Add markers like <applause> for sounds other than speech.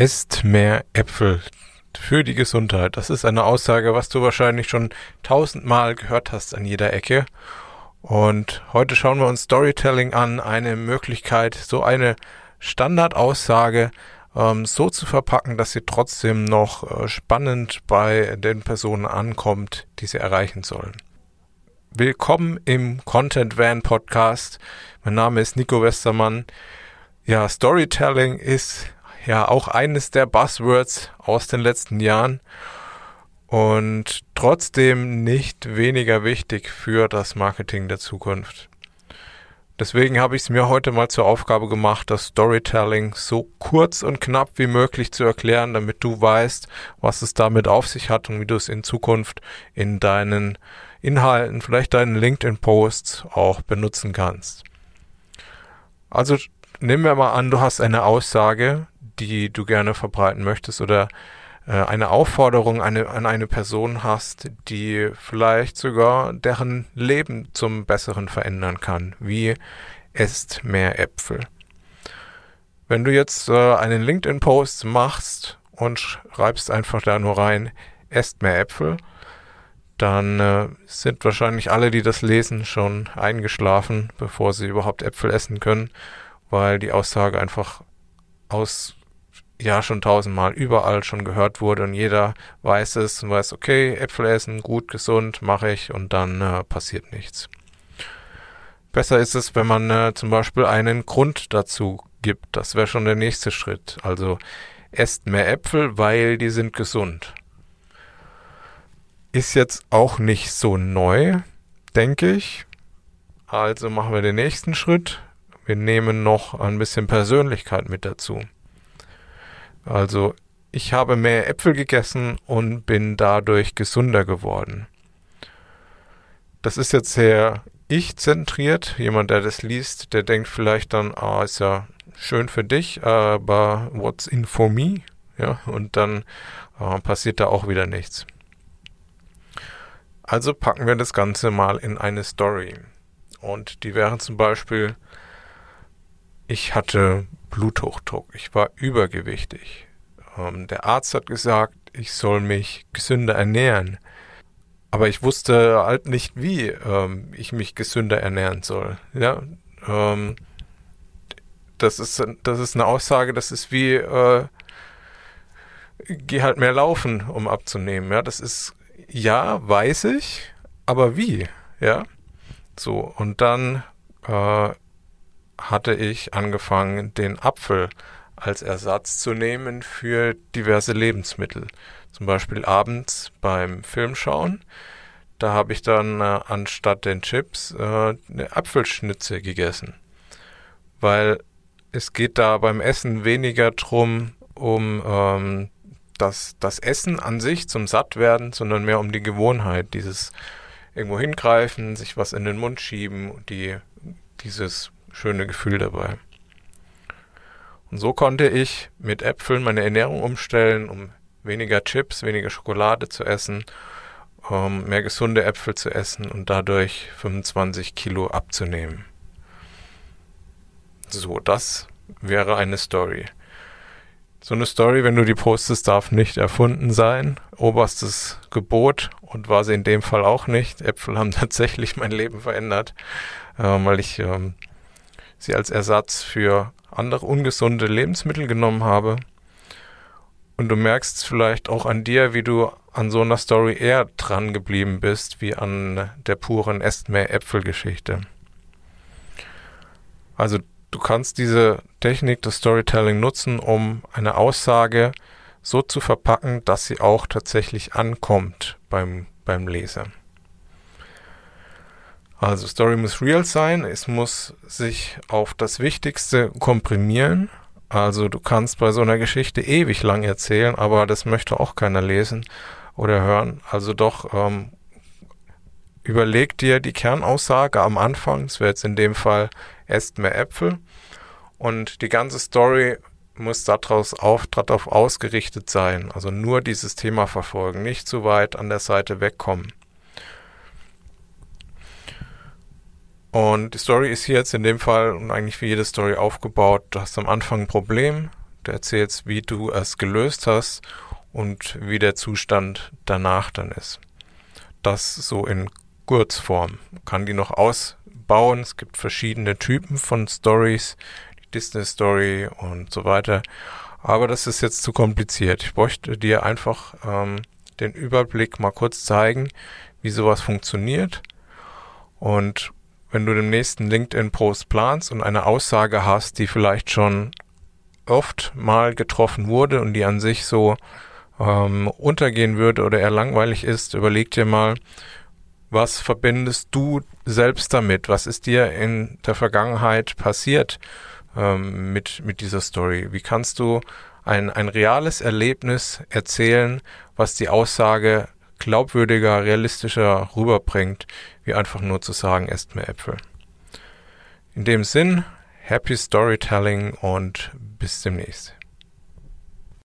Esst mehr Äpfel für die Gesundheit. Das ist eine Aussage, was du wahrscheinlich schon tausendmal gehört hast an jeder Ecke. Und heute schauen wir uns Storytelling an, eine Möglichkeit, so eine Standardaussage ähm, so zu verpacken, dass sie trotzdem noch äh, spannend bei den Personen ankommt, die sie erreichen sollen. Willkommen im Content Van Podcast. Mein Name ist Nico Westermann. Ja, Storytelling ist ja auch eines der Buzzwords aus den letzten Jahren und trotzdem nicht weniger wichtig für das Marketing der Zukunft. Deswegen habe ich es mir heute mal zur Aufgabe gemacht, das Storytelling so kurz und knapp wie möglich zu erklären, damit du weißt, was es damit auf sich hat und wie du es in Zukunft in deinen Inhalten, vielleicht deinen LinkedIn-Posts auch benutzen kannst. Also nehmen wir mal an, du hast eine Aussage, die du gerne verbreiten möchtest oder äh, eine Aufforderung eine, an eine Person hast, die vielleicht sogar deren Leben zum Besseren verändern kann, wie esst mehr Äpfel. Wenn du jetzt äh, einen LinkedIn-Post machst und schreibst einfach da nur rein, esst mehr Äpfel, dann äh, sind wahrscheinlich alle, die das lesen, schon eingeschlafen, bevor sie überhaupt Äpfel essen können, weil die Aussage einfach aus ja schon tausendmal überall schon gehört wurde und jeder weiß es und weiß, okay, Äpfel essen, gut, gesund, mache ich und dann äh, passiert nichts. Besser ist es, wenn man äh, zum Beispiel einen Grund dazu gibt. Das wäre schon der nächste Schritt. Also esst mehr Äpfel, weil die sind gesund. Ist jetzt auch nicht so neu, denke ich. Also machen wir den nächsten Schritt. Wir nehmen noch ein bisschen Persönlichkeit mit dazu. Also ich habe mehr Äpfel gegessen und bin dadurch gesünder geworden. Das ist jetzt sehr ich-zentriert. Jemand, der das liest, der denkt vielleicht dann, ah, ist ja schön für dich, aber what's in for me? Ja, und dann äh, passiert da auch wieder nichts. Also packen wir das Ganze mal in eine Story. Und die wäre zum Beispiel, ich hatte Bluthochdruck. Ich war übergewichtig. Ähm, der Arzt hat gesagt, ich soll mich gesünder ernähren. Aber ich wusste halt nicht, wie ähm, ich mich gesünder ernähren soll. Ja, ähm, das ist das ist eine Aussage. Das ist wie äh, geh halt mehr laufen, um abzunehmen. Ja, das ist ja weiß ich, aber wie? Ja, so und dann äh, hatte ich angefangen, den Apfel als Ersatz zu nehmen für diverse Lebensmittel. Zum Beispiel abends beim Filmschauen. Da habe ich dann äh, anstatt den Chips äh, eine Apfelschnitze gegessen. Weil es geht da beim Essen weniger drum, um ähm, das, das Essen an sich zum Sattwerden, sondern mehr um die Gewohnheit, dieses irgendwo hingreifen, sich was in den Mund schieben, die, dieses schöne Gefühl dabei. Und so konnte ich mit Äpfeln meine Ernährung umstellen, um weniger Chips, weniger Schokolade zu essen, um mehr gesunde Äpfel zu essen und dadurch 25 Kilo abzunehmen. So, das wäre eine Story. So eine Story, wenn du die postest, darf nicht erfunden sein. Oberstes Gebot und war sie in dem Fall auch nicht. Äpfel haben <laughs> tatsächlich mein Leben verändert, äh, weil ich ähm, sie als Ersatz für andere ungesunde Lebensmittel genommen habe. Und du merkst vielleicht auch an dir, wie du an so einer Story eher dran geblieben bist, wie an der puren Esst mehr Äpfel-Geschichte. Also du kannst diese Technik des Storytelling nutzen, um eine Aussage so zu verpacken, dass sie auch tatsächlich ankommt beim, beim Leser. Also Story muss real sein, es muss sich auf das Wichtigste komprimieren. Also du kannst bei so einer Geschichte ewig lang erzählen, aber das möchte auch keiner lesen oder hören. Also doch ähm, überleg dir die Kernaussage am Anfang, es wäre jetzt in dem Fall, esst mehr Äpfel. Und die ganze Story muss daraus auf, darauf ausgerichtet sein. Also nur dieses Thema verfolgen, nicht zu weit an der Seite wegkommen. Und die Story ist hier jetzt in dem Fall und eigentlich wie jede Story aufgebaut. Du hast am Anfang ein Problem, Du erzählst, wie du es gelöst hast und wie der Zustand danach dann ist. Das so in Kurzform. Man kann die noch ausbauen. Es gibt verschiedene Typen von Stories, die Disney Story und so weiter. Aber das ist jetzt zu kompliziert. Ich bräuchte dir einfach ähm, den Überblick mal kurz zeigen, wie sowas funktioniert. Und wenn du den nächsten LinkedIn-Post planst und eine Aussage hast, die vielleicht schon oft mal getroffen wurde und die an sich so ähm, untergehen würde oder eher langweilig ist, überleg dir mal, was verbindest du selbst damit? Was ist dir in der Vergangenheit passiert ähm, mit, mit dieser Story? Wie kannst du ein, ein reales Erlebnis erzählen, was die Aussage glaubwürdiger, realistischer rüberbringt, wie einfach nur zu sagen, esst mehr Äpfel. In dem Sinn, happy Storytelling und bis demnächst.